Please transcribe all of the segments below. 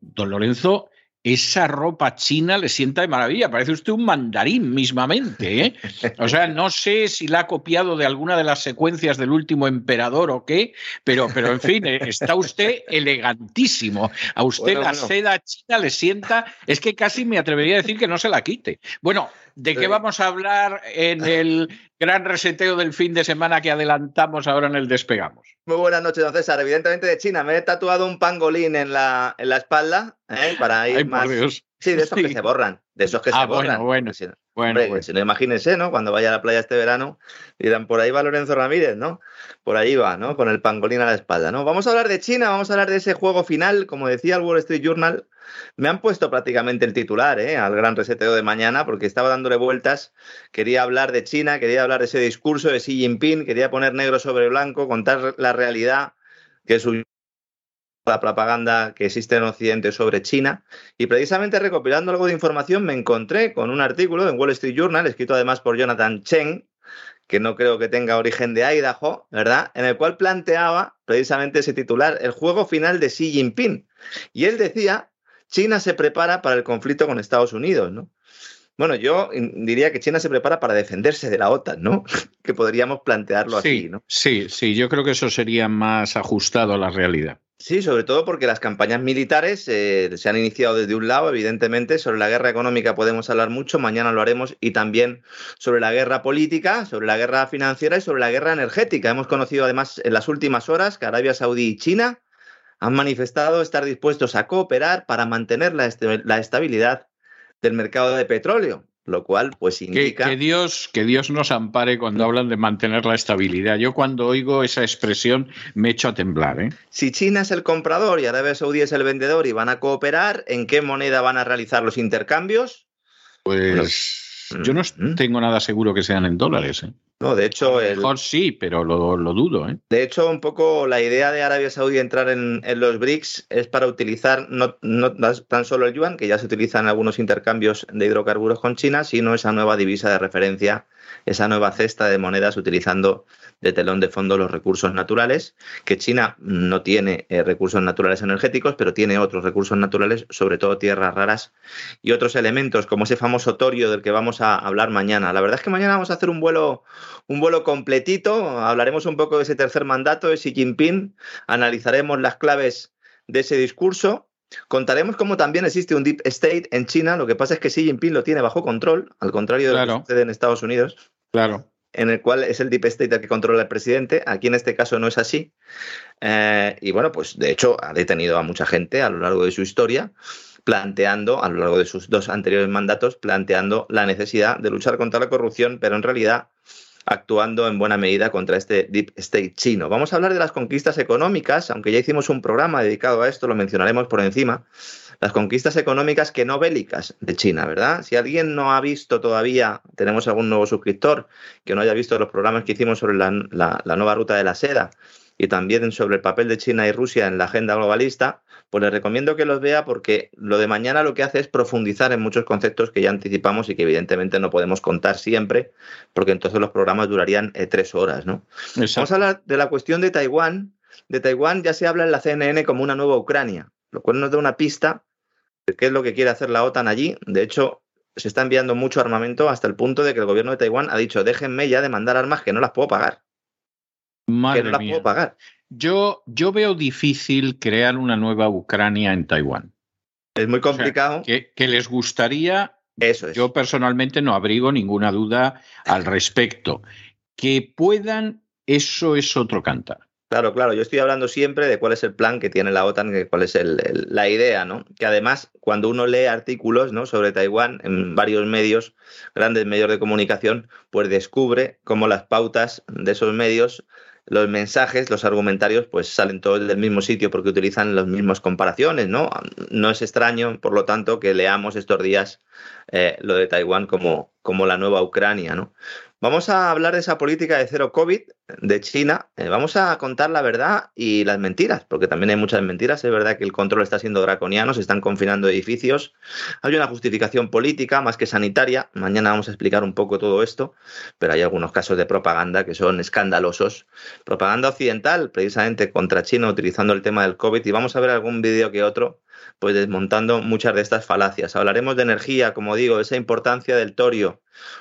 don Lorenzo, esa ropa china le sienta de maravilla. Parece usted un mandarín mismamente. ¿eh? O sea, no sé si la ha copiado de alguna de las secuencias del último emperador o qué, pero, pero en fin, eh, está usted elegantísimo. A usted Bueno, la bueno. seda china le sienta, es que casi me atrevería a decir que no se la quite. Bueno, ¿de qué vamos a hablar en el gran reseteo del fin de semana que adelantamos ahora en el Despegamos? Muy buenas noches, don César. Evidentemente de China. Me he tatuado un pangolín en la, en la espalda ¿eh? para ir Ay, por más. Dios. Sí, de esos Sí. que se borran. De esos que Ah, se bueno, borran. bueno. Bueno, hombre, no, imagínense, ¿no? Cuando vaya a la playa este verano, dirán, por ahí va Lorenzo Ramírez, ¿no? Por ahí va, ¿no? Con el pangolín a la espalda, ¿no? Vamos a hablar de China, vamos a hablar de ese juego final, como decía el Wall Street Journal. Me han puesto prácticamente el titular, ¿eh? Al gran reseteo de mañana, porque estaba dándole vueltas. Quería hablar de China, quería hablar de ese discurso de Xi Jinping, quería poner negro sobre blanco, contar la realidad que es un- la propaganda que existe en Occidente sobre China. Y precisamente recopilando algo de información me encontré con un artículo en Wall Street Journal, escrito además por Jonathan Chen, que no creo que tenga origen de Idaho, ¿verdad? En el cual planteaba precisamente ese titular, el juego final de Xi Jinping. Y él decía, China se prepara para el conflicto con Estados Unidos, ¿no? Bueno, yo diría que China se prepara para defenderse de la OTAN, ¿no? que podríamos plantearlo Sí, así, ¿no? sí, sí, yo creo que eso sería más ajustado a la realidad. Sí, sobre todo porque las campañas militares eh, se han iniciado desde un lado, evidentemente. Sobre la guerra económica podemos hablar mucho, mañana lo haremos, y también sobre la guerra política, sobre la guerra financiera y sobre la guerra energética. Hemos conocido además en las últimas horas que Arabia Saudí y China han manifestado estar dispuestos a cooperar para mantener la, este- la estabilidad del mercado de petróleo, lo cual pues indica... que Dios, que Dios nos ampare cuando hablan de mantener la estabilidad. Yo cuando oigo esa expresión me echo a temblar. ¿eh? Si China es el comprador y Arabia Saudí es el vendedor y van a cooperar, ¿en qué moneda van a realizar los intercambios? Pues yo no Mm. tengo nada seguro que sean en dólares. ¿eh? No, de hecho, el, mejor sí, pero lo, lo dudo. ¿eh? de hecho, un poco la idea de Arabia Saudí entrar en, en los BRICS es para utilizar no, no tan solo el yuan, que ya se utiliza en algunos intercambios de hidrocarburos con China, sino esa nueva divisa de referencia, esa nueva cesta de monedas utilizando de telón de fondo los recursos naturales, que China no tiene eh, recursos naturales energéticos, pero tiene otros recursos naturales, sobre todo tierras raras y otros elementos, como ese famoso torio del que vamos a hablar mañana. La verdad es que mañana vamos a hacer un vuelo, un vuelo completito, hablaremos un poco de ese tercer mandato de Xi Jinping, analizaremos las claves de ese discurso. Contaremos cómo también existe un deep state en China. Lo que pasa es que Xi Jinping lo tiene bajo control, al contrario de lo que sucede en Estados Unidos Claro. en el cual es el deep state el que controla el presidente. Aquí en este caso no es así. Eh, y bueno, pues de hecho ha detenido a mucha gente a lo largo de su historia, planteando, a lo largo de sus dos anteriores mandatos, planteando la necesidad de luchar contra la corrupción, pero en realidad actuando en buena medida contra este deep state chino. Vamos a hablar de las conquistas económicas, aunque ya hicimos un programa dedicado a esto, lo mencionaremos por encima. Las conquistas económicas que no bélicas de China, ¿verdad? Si alguien no ha visto todavía, tenemos algún nuevo suscriptor que no haya visto los programas que hicimos sobre la, la- la nueva ruta de la seda y también sobre el papel de China y Rusia en la agenda globalista, pues les recomiendo que los vea porque lo de mañana lo que hace es profundizar en muchos conceptos que ya anticipamos y que evidentemente no podemos contar siempre, porque entonces los programas durarían eh, tres horas, ¿no? Vamos a hablar de la cuestión de Taiwán. De Taiwán ya se habla en la CNN como una nueva Ucrania, lo cual nos da una pista de qué es lo que quiere hacer la OTAN allí. De hecho, se está enviando mucho armamento hasta el punto de que el gobierno de Taiwán ha dicho, déjenme ya de mandar armas que no las puedo pagar. Madre que no las mía. puedo pagar. Yo, yo veo difícil crear una nueva Ucrania en Taiwán. Es muy O sea, complicado. que, que les gustaría, Eso es. yo personalmente no abrigo ninguna duda al respecto. Que puedan, eso es otro cantar. Claro, claro, yo estoy hablando siempre de cuál es el plan que tiene la OTAN, cuál es el- el- la idea, ¿no? Que además, cuando uno lee artículos ¿no? sobre Taiwán en varios medios, grandes medios de comunicación, pues descubre cómo las pautas de esos medios, los mensajes, los argumentarios, pues salen todos del mismo sitio porque utilizan las mismas comparaciones, ¿no? No es extraño, por lo tanto, que leamos estos días eh, lo de Taiwán como, como la nueva Ucrania, ¿no? Vamos a hablar de esa política de cero COVID de China. Eh, vamos a contar la verdad y las mentiras, porque también hay muchas mentiras. Es verdad que el control está siendo draconiano, se están confinando edificios. Hay una justificación política más que sanitaria. Mañana vamos a explicar un poco todo esto, pero hay algunos casos de propaganda que son escandalosos. Propaganda occidental, precisamente contra China, utilizando el tema del COVID. Y vamos a ver algún vídeo que otro pues desmontando muchas de estas falacias. Hablaremos de energía, como digo, esa importancia del torio.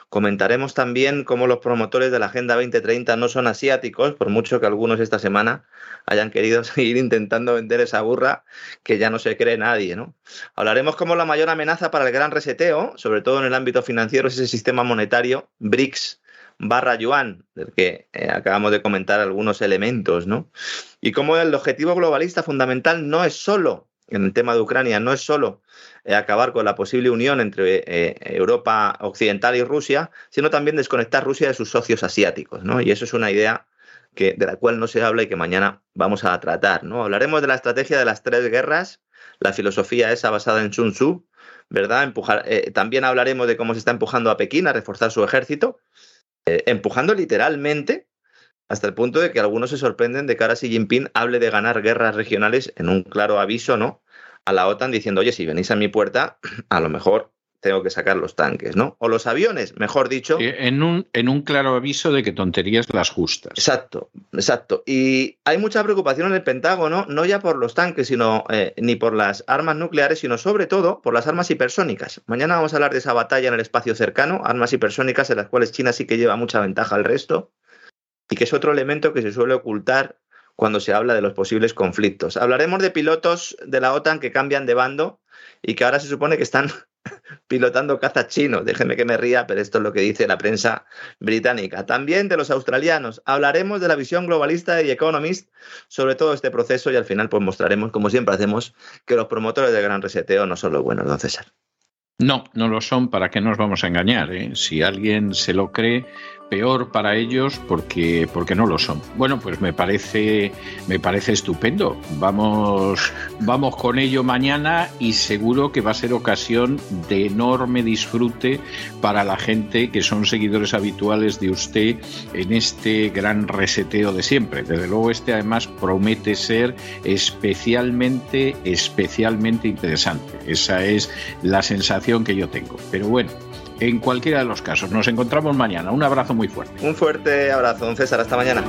Comentaremos también cómo los promotores de la Agenda 2030 no son asiáticos, por mucho que algunos esta semana hayan querido seguir intentando vender esa burra que ya no se cree nadie. ¿no? Hablaremos cómo la mayor amenaza para el gran reseteo, sobre todo en el ámbito financiero, es ese sistema monetario BRICS barra yuan, del que eh, acabamos de comentar algunos elementos, ¿no? Y cómo el objetivo globalista fundamental no es solo en el tema de Ucrania no es solo eh, acabar con la posible unión entre eh, Europa Occidental y Rusia, sino también desconectar Rusia de sus socios asiáticos, ¿no? Y eso es una idea que, de la cual no se habla y que mañana vamos a tratar, ¿no? Hablaremos de la estrategia de las tres guerras, la filosofía esa basada en Sun Tzu, ¿verdad? Empujar, eh, también hablaremos de cómo se está empujando a Pekín a reforzar su ejército, eh, empujando literalmente hasta el punto de que algunos se sorprenden de que ahora Xi Jinping hable de ganar guerras regionales en un claro aviso, ¿no? A la OTAN diciendo, oye, si venís a mi puerta, a lo mejor tengo que sacar los tanques, ¿no? O los aviones, mejor dicho. En un, en un claro aviso de que tonterías las justas. Exacto, exacto. Y hay mucha preocupación en el Pentágono, no ya por los tanques, sino eh, ni por las armas nucleares, sino sobre todo por las armas hipersónicas. Mañana vamos a hablar de esa batalla en el espacio cercano, armas hipersónicas en las cuales China sí que lleva mucha ventaja al resto y que es otro elemento que se suele ocultar cuando se habla de los posibles conflictos. Hablaremos de pilotos de la OTAN que cambian de bando y que ahora se supone que están pilotando cazas chinos. Déjenme que me ría, pero esto es lo que dice la prensa británica. También de los australianos. Hablaremos de la visión globalista de The Economist sobre todo este proceso y al final pues mostraremos, como siempre hacemos, que los promotores del gran reseteo no son los buenos, don César. No, no lo son, ¿para qué nos vamos a engañar? eh? Si alguien se lo cree, peor para ellos porque, porque no lo son. Bueno, pues me parece, me parece estupendo. Vamos, vamos con ello mañana y seguro que va a ser ocasión de enorme disfrute para la gente que son seguidores habituales de usted en este gran reseteo de siempre. Desde luego este además promete ser especialmente, especialmente interesante. Esa es la sensación que yo tengo. Pero bueno, en cualquiera de los casos, nos encontramos mañana. Un abrazo muy fuerte. Un fuerte abrazo, don César. Hasta mañana.